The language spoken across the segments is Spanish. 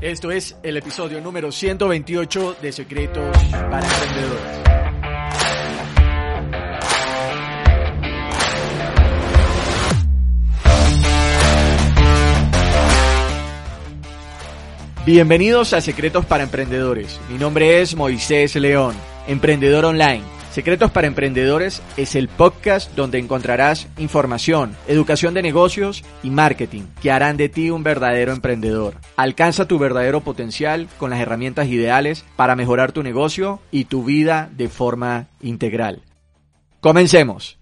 Esto es el episodio número 128 de Secretos para Emprendedores. Bienvenidos a Secretos para Emprendedores. Mi nombre es Moisés León, emprendedor online Secretos para Emprendedores es el podcast donde encontrarás información, educación de negocios y marketing que harán de ti un verdadero emprendedor. Alcanza tu verdadero potencial con las herramientas ideales para mejorar tu negocio y tu vida de forma integral. Comencemos.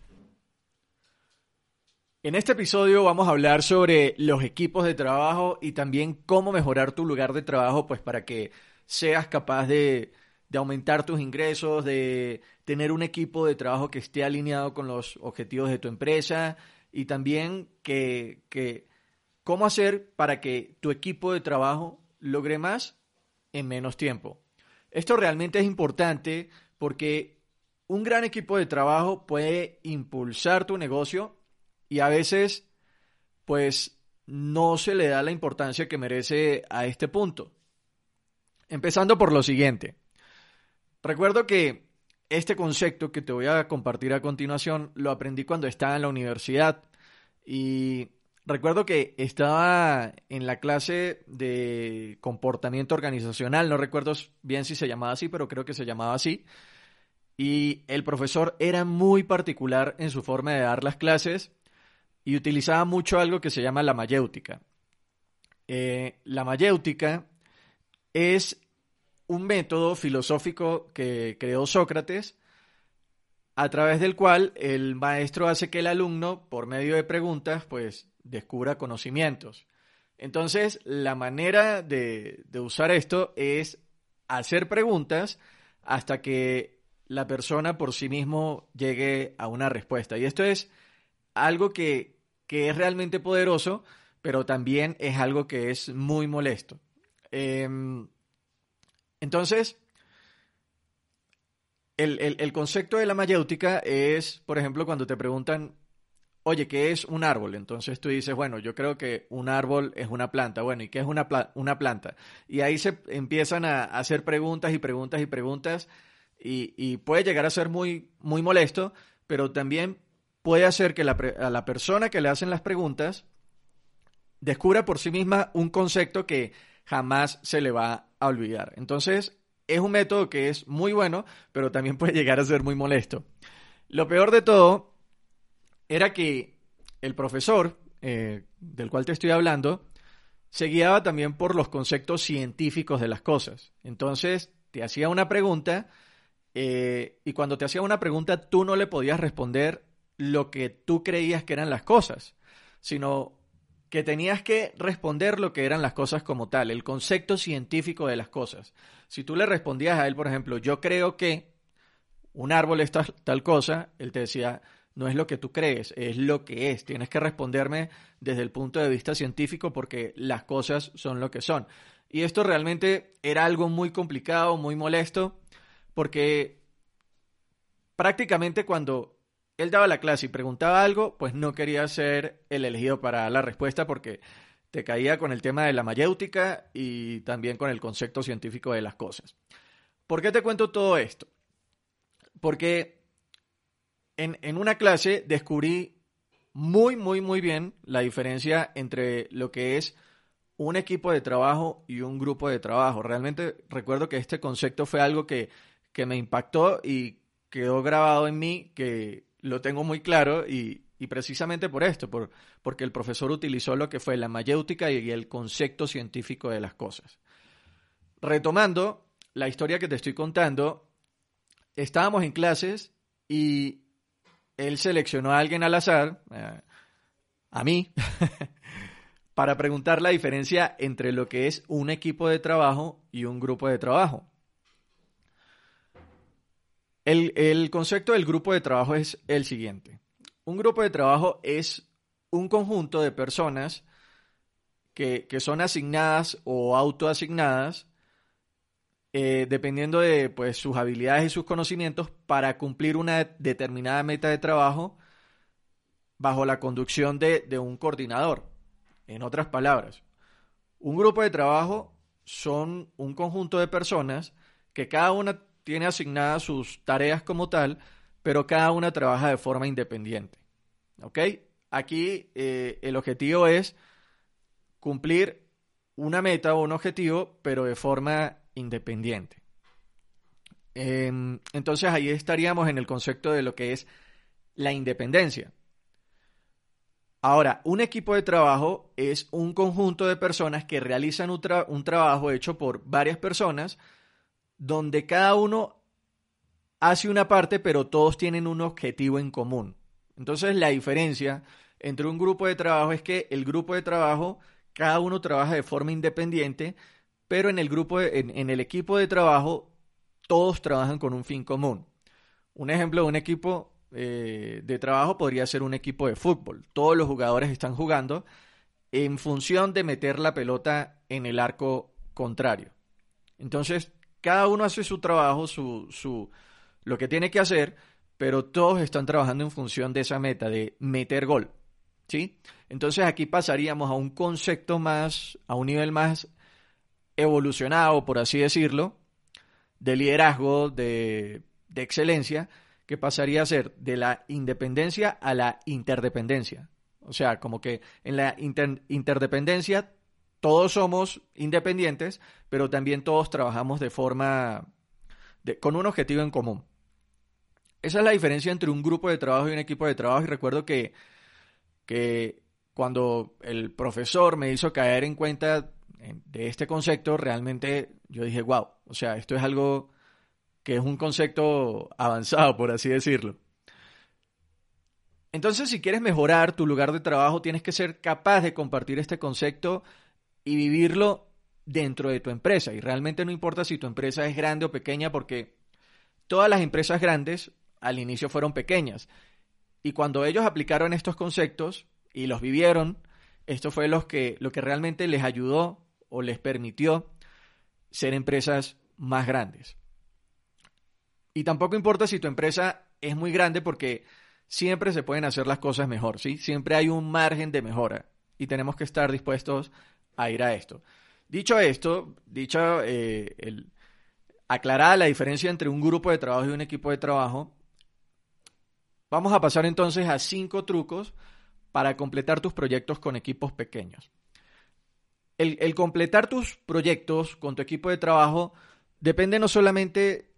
En este episodio vamos a hablar sobre los equipos de trabajo y también cómo mejorar tu lugar de trabajo pues para que seas capaz de de aumentar tus ingresos, de tener un equipo de trabajo que esté alineado con los objetivos de tu empresa y también que, que cómo hacer para que tu equipo de trabajo logre más en menos tiempo. Esto realmente es importante porque un gran equipo de trabajo puede impulsar tu negocio y a veces pues no se le da la importancia que merece a este punto. Empezando por lo siguiente. Recuerdo que este concepto que te voy a compartir a continuación lo aprendí cuando estaba en la universidad y recuerdo que estaba en la clase de comportamiento organizacional, no recuerdo bien si se llamaba así, pero creo que se llamaba así. Y el profesor era muy particular en su forma de dar las clases y utilizaba mucho algo que se llama la mayéutica. Eh, la mayéutica es un método filosófico que creó Sócrates, a través del cual el maestro hace que el alumno, por medio de preguntas, pues descubra conocimientos. Entonces, la manera de, usar esto es hacer preguntas hasta que la persona por sí mismo llegue a una respuesta. Y esto es algo que, es realmente poderoso, pero también es algo que es muy molesto. Em, entonces, el, concepto de la mayéutica es, por ejemplo, cuando te preguntan, oye, ¿qué es un árbol? Entonces tú dices, bueno, yo creo que un árbol es una planta. Bueno, ¿y qué es una, una planta? Y ahí se empiezan a hacer preguntas y preguntas y preguntas y, puede llegar a ser muy, muy molesto, pero también puede hacer que a la persona que le hacen las preguntas descubra por sí misma un concepto que jamás se le va a olvidar. Entonces, es un método que es muy bueno, pero también puede llegar a ser muy molesto. Lo peor de todo era que el profesor eh, del cual te estoy hablando se guiaba también por los conceptos científicos de las cosas. Entonces, te hacía una pregunta eh, y cuando te hacía una pregunta tú no le podías responder lo que tú creías que eran las cosas, sino que tenías que responder lo que eran las cosas como tal, el concepto científico de las cosas. Si tú le respondías a él, por ejemplo, yo creo que un árbol es tal, cosa, él te decía, no es lo que tú crees, es lo que es. Tienes que responderme desde el punto de vista científico porque las cosas son lo que son. Y esto realmente era algo muy complicado, muy molesto, porque prácticamente cuando él daba la clase y preguntaba algo, pues no quería ser el elegido para la respuesta porque te caía con el tema de la mayéutica y también con el concepto científico de las cosas. ¿Por qué te cuento todo esto? Porque en, en una clase descubrí muy, muy, muy bien la diferencia entre lo que es un equipo de trabajo y un grupo de trabajo. Realmente recuerdo que este concepto fue algo que, que me impactó y quedó grabado en mí, que lo tengo muy claro y, precisamente por esto, por, porque el profesor utilizó lo que fue la mayéutica y el concepto científico de las cosas. Retomando la historia que te estoy contando, estábamos en clases y él seleccionó a alguien al azar, eh, a mí, para preguntar la diferencia entre lo que es un equipo de trabajo y un grupo de trabajo. El, concepto del grupo de trabajo es el siguiente. Un grupo de trabajo es un conjunto de personas que, son asignadas o autoasignadas eh, dependiendo de pues, sus habilidades y sus conocimientos para cumplir una determinada meta de trabajo bajo la conducción de, de un coordinador. En otras palabras, un grupo de trabajo son un conjunto de personas que cada una tiene asignadas sus tareas como tal, pero cada una trabaja de forma independiente. ¿Ok? Aquí eh, el objetivo es cumplir una meta o un objetivo, pero de forma independiente. Em, entonces ahí estaríamos en el concepto de lo que es la independencia. Ahora, un equipo de trabajo es un conjunto de personas que realizan un, trabajo hecho por varias personas, donde cada uno hace una parte, pero todos tienen un objetivo en común. Entonces, la diferencia entre un grupo de trabajo es que el grupo de trabajo, cada uno trabaja de forma independiente, pero en el grupo, en el equipo de trabajo, todos trabajan con un fin común. Un ejemplo de un equipo eh, de trabajo podría ser un equipo de fútbol. Todos los jugadores están jugando en función de meter la pelota en el arco contrario. Entonces, cada uno hace su trabajo, su, su, lo que tiene que hacer, pero todos están trabajando en función de esa meta, de meter gol. ¿Sí? Entonces aquí pasaríamos a un concepto más, a un nivel más evolucionado, por así decirlo, de liderazgo, de, de excelencia, que pasaría a ser de la independencia a la interdependencia. O sea, como que en la interdependencia todos somos independientes, pero también todos trabajamos de forma, con un objetivo en común. Esa es la diferencia entre un grupo de trabajo y un equipo de trabajo. Y recuerdo que, que cuando el profesor me hizo caer en cuenta de este concepto, realmente yo dije, wow, o sea, esto es algo que es un concepto avanzado, por así decirlo. Entonces, si quieres mejorar tu lugar de trabajo, tienes que ser capaz de compartir este concepto y vivirlo dentro de tu empresa. Y realmente no importa si tu empresa es grande o pequeña, porque todas las empresas grandes al inicio fueron pequeñas. Y cuando ellos aplicaron estos conceptos y los vivieron, esto fue lo que, lo que realmente les ayudó o les permitió ser empresas más grandes. Y tampoco importa si tu empresa es muy grande porque siempre se pueden hacer las cosas mejor, ¿sí? Siempre hay un margen de mejora y tenemos que estar dispuestos a ir a esto. Dicho esto, dicho eh, aclarada la diferencia entre un grupo de trabajo y un equipo de trabajo, vamos a pasar entonces a cinco trucos para completar tus proyectos con equipos pequeños. El, el completar tus proyectos con tu equipo de trabajo depende no solamente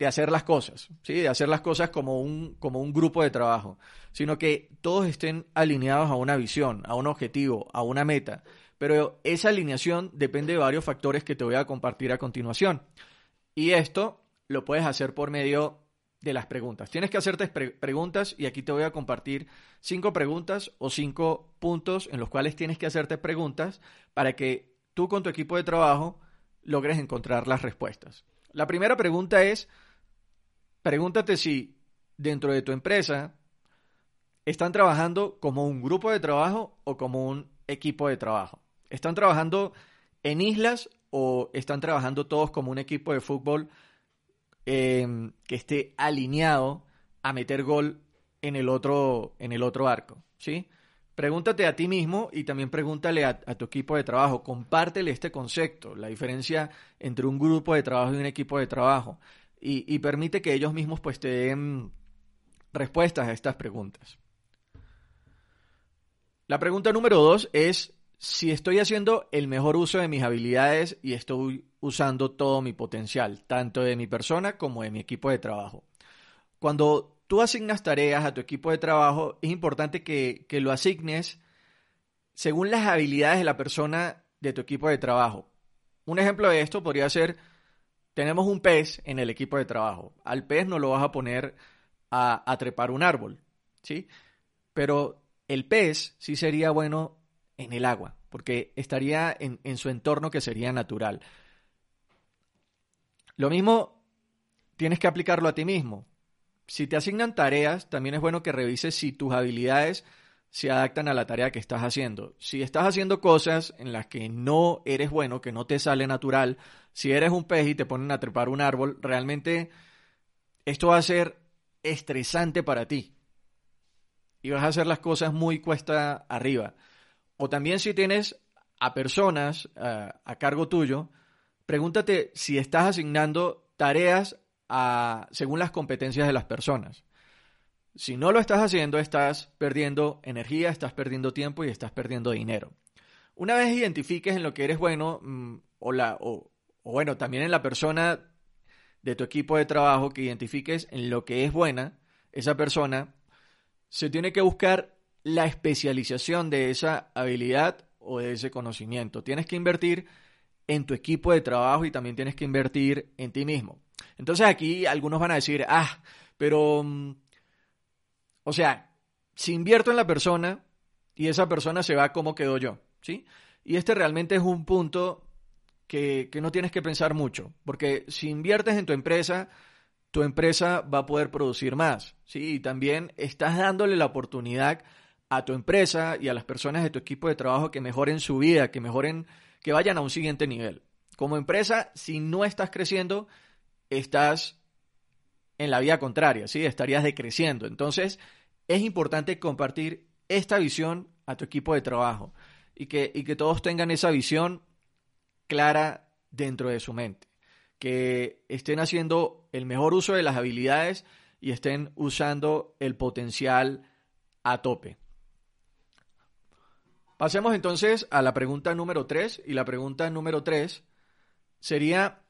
de hacer las cosas, ¿sí? de hacer las cosas como un, como un grupo de trabajo, sino que todos estén alineados a una visión, a un objetivo, a una meta. Pero esa alineación depende de varios factores que te voy a compartir a continuación. Y esto lo puedes hacer por medio de las preguntas. Tienes que hacerte preguntas y aquí te voy a compartir cinco preguntas o cinco puntos en los cuales tienes que hacerte preguntas para que tú con tu equipo de trabajo logres encontrar las respuestas. La primera pregunta es, pregúntate si dentro de tu empresa están trabajando como un grupo de trabajo o como un equipo de trabajo. ¿Están trabajando en islas o están trabajando todos como un equipo de fútbol em, que esté alineado a meter gol en el otro, en el otro arco? ¿sí? Pregúntate a ti mismo y también pregúntale a, tu equipo de trabajo. Compártele este concepto, la diferencia entre un grupo de trabajo y un equipo de trabajo y, permite que ellos mismos pues te den respuestas a estas preguntas. La pregunta número dos es si estoy haciendo el mejor uso de mis habilidades y estoy usando todo mi potencial, tanto de mi persona como de mi equipo de trabajo. Cuando tú asignas tareas a tu equipo de trabajo, es importante que, que lo asignes según las habilidades de la persona de tu equipo de trabajo. Un ejemplo de esto podría ser tenemos un pez en el equipo de trabajo. Al pez no lo vas a poner a, trepar un árbol, ¿sí? Pero el pez sí sería bueno en el agua, porque estaría en, su entorno que sería natural. Lo mismo tienes que aplicarlo a ti mismo. Si te asignan tareas, también es bueno que revises si tus habilidades se adaptan a la tarea que estás haciendo. Si estás haciendo cosas en las que no eres bueno, que no te sale natural, si eres un pez y te ponen a trepar un árbol, realmente esto va a ser estresante para ti. Y vas a hacer las cosas muy cuesta arriba. O también si tienes a personas a cargo tuyo pregúntate si estás asignando tareas a, según las competencias de las personas. Si no lo estás haciendo, estás perdiendo energía, estás perdiendo tiempo y estás perdiendo dinero. Una vez identifiques en lo que eres bueno, mm, o, la, o, bueno, también en la persona de tu equipo de trabajo que identifiques en lo que es buena, esa persona, se tiene que buscar la especialización de esa habilidad o de ese conocimiento. Tienes que invertir en tu equipo de trabajo y también tienes que invertir en ti mismo. Entonces aquí algunos van a decir, ah, pero mm, o sea, si invierto en la persona y esa persona se va, ¿cómo quedo yo? ¿Sí? Y este realmente es un punto que, que no tienes que pensar mucho, porque si inviertes en tu empresa, tu empresa va a poder producir más, ¿sí? Y también estás dándole la oportunidad a tu empresa y a las personas de tu equipo de trabajo que mejoren su vida, que mejoren, que vayan a un siguiente nivel. Como empresa, si no estás creciendo, estás en la vía contraria, ¿sí? Estarías decreciendo. Entonces, es importante compartir esta visión a tu equipo de trabajo y que, y que todos tengan esa visión clara dentro de su mente, que estén haciendo el mejor uso de las habilidades y estén usando el potencial a tope. Pasemos entonces a la pregunta número 3 y la pregunta número 3 sería,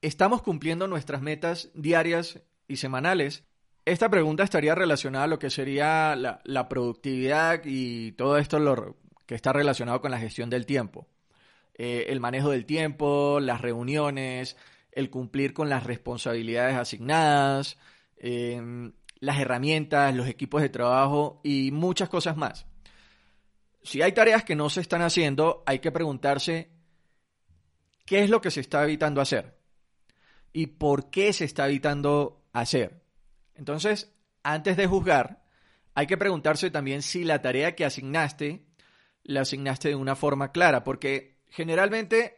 ¿estamos cumpliendo nuestras metas diarias y semanales esta pregunta estaría relacionada a lo que sería la, productividad y todo esto lo, que está relacionado con la gestión del tiempo. Eh, el manejo del tiempo, las reuniones, el cumplir con las responsabilidades asignadas, em, las herramientas, los equipos de trabajo y muchas cosas más. Si hay tareas que no se están haciendo, hay que preguntarse qué es lo que se está evitando hacer y por qué se está evitando hacer. Entonces, antes de juzgar, hay que preguntarse también si la tarea que asignaste la asignaste de una forma clara, porque generalmente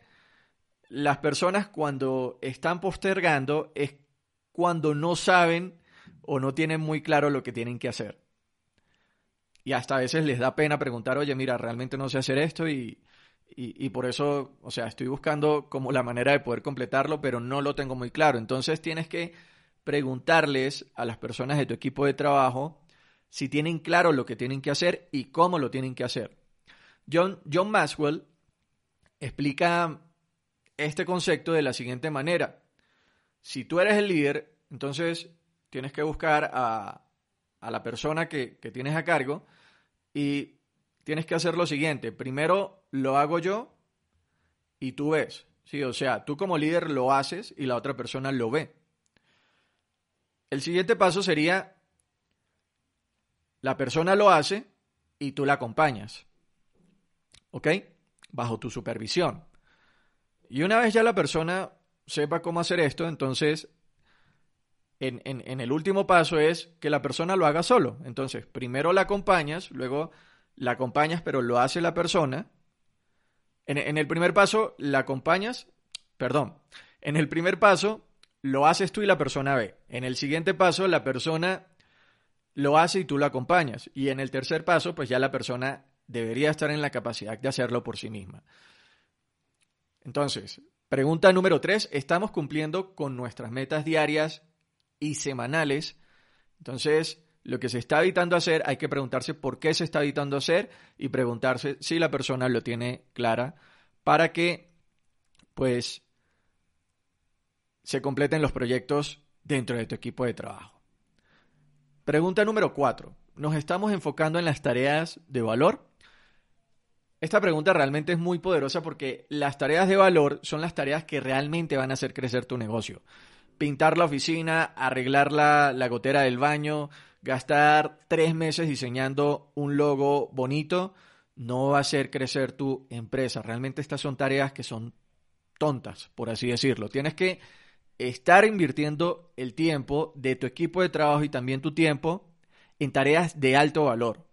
las personas cuando están postergando es cuando no saben o no tienen muy claro lo que tienen que hacer. Y hasta a veces les da pena preguntar, oye, mira, realmente no sé hacer esto y, y, y, por eso, o sea, estoy buscando como la manera de poder completarlo, pero no lo tengo muy claro. Entonces tienes que preguntarles a las personas de tu equipo de trabajo si tienen claro lo que tienen que hacer y cómo lo tienen que hacer. John, John Maxwell explica este concepto de la siguiente manera. Si tú eres el líder, entonces tienes que buscar a, a la persona que, que tienes a cargo y tienes que hacer lo siguiente. Primero lo hago yo y tú ves. Sí, o sea, tú como líder lo haces y la otra persona lo ve. El siguiente paso sería, la persona lo hace y tú la acompañas. ¿Ok? Bajo tu supervisión. Y una vez ya la persona sepa cómo hacer esto, entonces en, el último paso es que la persona lo haga solo. Entonces, primero la acompañas, luego la acompañas, pero lo hace la persona. En, el primer paso, la acompañas, perdón, en el primer paso, lo haces tú y la persona ve. En el siguiente paso, la persona lo hace y tú lo acompañas. Y en el tercer paso, pues ya la persona debería estar en la capacidad de hacerlo por sí misma. Entonces, pregunta número tres, ¿estamos cumpliendo con nuestras metas diarias y semanales? Entonces, lo que se está evitando hacer, hay que preguntarse por qué se está evitando hacer y preguntarse si la persona lo tiene clara para que, pues, se completen los proyectos dentro de tu equipo de trabajo. Pregunta número 4. ¿Nos estamos enfocando en las tareas de valor? Esta pregunta realmente es muy poderosa porque las tareas de valor son las tareas que realmente van a hacer crecer tu negocio. Pintar la oficina, arreglar la, la gotera del baño, gastar tres meses diseñando un logo bonito, no va a hacer crecer tu empresa. Realmente estas son tareas que son tontas, por así decirlo. Tienes que estar invirtiendo el tiempo de tu equipo de trabajo y también tu tiempo en tareas de alto valor.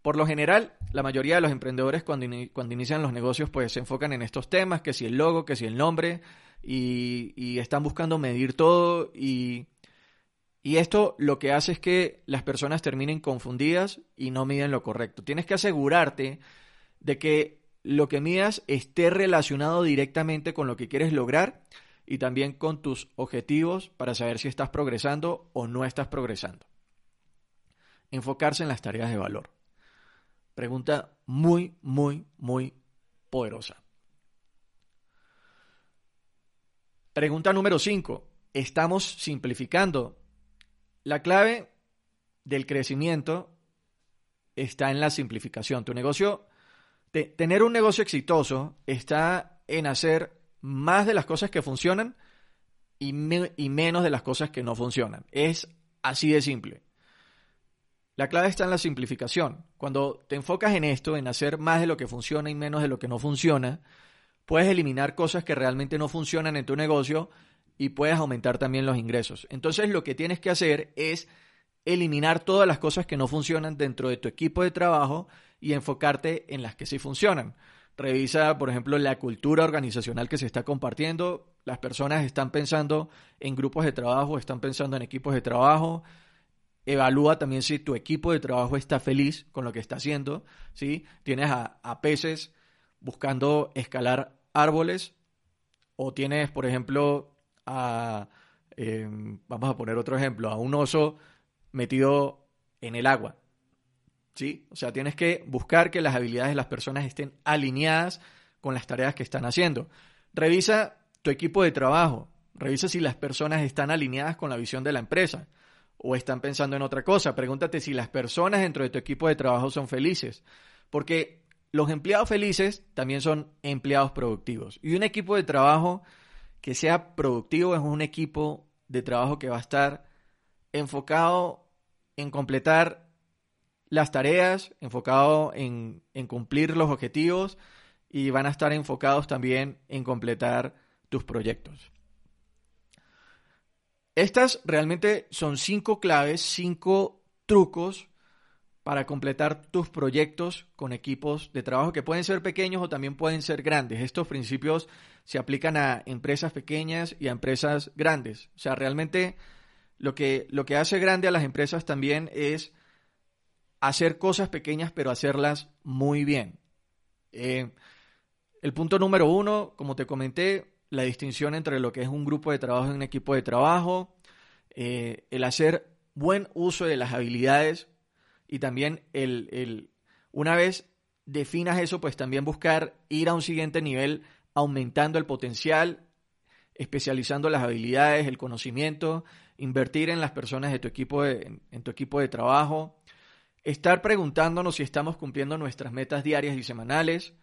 Por lo general, la mayoría de los emprendedores cuando, cuando inician los negocios pues se enfocan en estos temas, que si el logo, que si el nombre, y, están buscando medir todo y, y esto lo que hace es que las personas terminen confundidas y no miden lo correcto. Tienes que asegurarte de que lo que midas esté relacionado directamente con lo que quieres lograr y también con tus objetivos para saber si estás progresando o no estás progresando. Enfocarse en las tareas de valor. Pregunta muy, muy, muy poderosa. Pregunta número 5. ¿Estamos simplificando? La clave del crecimiento está en la simplificación. Tu negocio, tener un negocio exitoso está en hacer más de las cosas que funcionan y, y menos de las cosas que no funcionan. Es así de simple. La clave está en la simplificación. Cuando te enfocas en esto, en hacer más de lo que funciona y menos de lo que no funciona, puedes eliminar cosas que realmente no funcionan en tu negocio y puedes aumentar también los ingresos. Entonces lo que tienes que hacer es eliminar todas las cosas que no funcionan dentro de tu equipo de trabajo y enfocarte en las que sí funcionan. Revisa, por ejemplo, la cultura organizacional que se está compartiendo. Las personas están pensando en grupos de trabajo, están pensando en equipos de trabajo. Evalúa también si tu equipo de trabajo está feliz con lo que está haciendo. ¿sí? Tienes a, peces buscando escalar árboles o tienes, por ejemplo, a, em, vamos a poner otro ejemplo, a un oso metido en el agua. ¿Sí? O sea, tienes que buscar que las habilidades de las personas estén alineadas con las tareas que están haciendo. Revisa tu equipo de trabajo, revisa si las personas están alineadas con la visión de la empresa o están pensando en otra cosa. Pregúntate si las personas dentro de tu equipo de trabajo son felices, porque los empleados felices también son empleados productivos. Y un equipo de trabajo que sea productivo es un equipo de trabajo que va a estar enfocado en completar las tareas, enfocado en, cumplir los objetivos y van a estar enfocados también en completar tus proyectos. Estas realmente son cinco claves, cinco trucos para completar tus proyectos con equipos de trabajo que pueden ser pequeños o también pueden ser grandes. Estos principios se aplican a empresas pequeñas y a empresas grandes. O sea, realmente lo que, lo que hace grande a las empresas también es hacer cosas pequeñas, pero hacerlas muy bien. Eh, el punto número uno, como te comenté, la distinción entre lo que es un grupo de trabajo y un equipo de trabajo, eh, el hacer buen uso de las habilidades y también el, el, una vez definas eso, pues también buscar ir a un siguiente nivel aumentando el potencial, especializando las habilidades, el conocimiento, invertir en las personas de tu equipo de, en tu equipo de trabajo, estar preguntándonos si estamos cumpliendo nuestras metas diarias y semanales,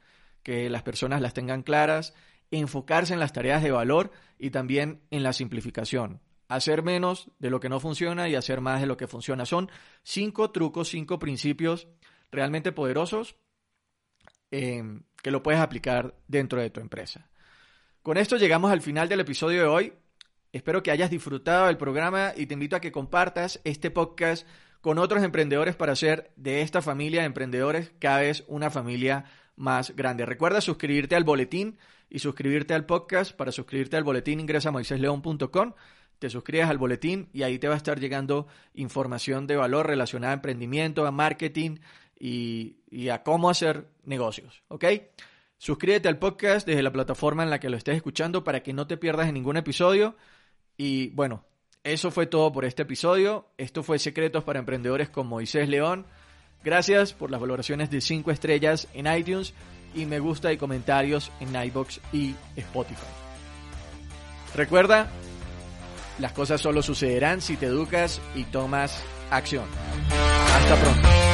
que las personas las tengan claras, enfocarse en las tareas de valor y también en la simplificación. Hacer menos de lo que no funciona y hacer más de lo que funciona. Son cinco trucos, cinco principios realmente poderosos eh, que lo puedes aplicar dentro de tu empresa. Con esto llegamos al final del episodio de hoy. Espero que hayas disfrutado del programa y te invito a que compartas este podcast con otros emprendedores para hacer de esta familia de emprendedores cada vez una familia más grande. Recuerda suscribirte al boletín y suscribirte al podcast. Para suscribirte al boletín ingresa a moisésleón.com, te suscribes al boletín y ahí te va a estar llegando información de valor relacionada a emprendimiento, a marketing y, y a cómo hacer negocios. ¿Ok? Suscríbete al podcast desde la plataforma en la que lo estés escuchando para que no te pierdas en ningún episodio. Y bueno, eso fue todo por este episodio. Esto fue Secretos para Emprendedores con Moisés León. Gracias por las valoraciones de 5 estrellas en iTunes y me gusta y comentarios en iBox y Spotify. Recuerda, las cosas solo sucederán si te educas y tomas acción. Hasta pronto.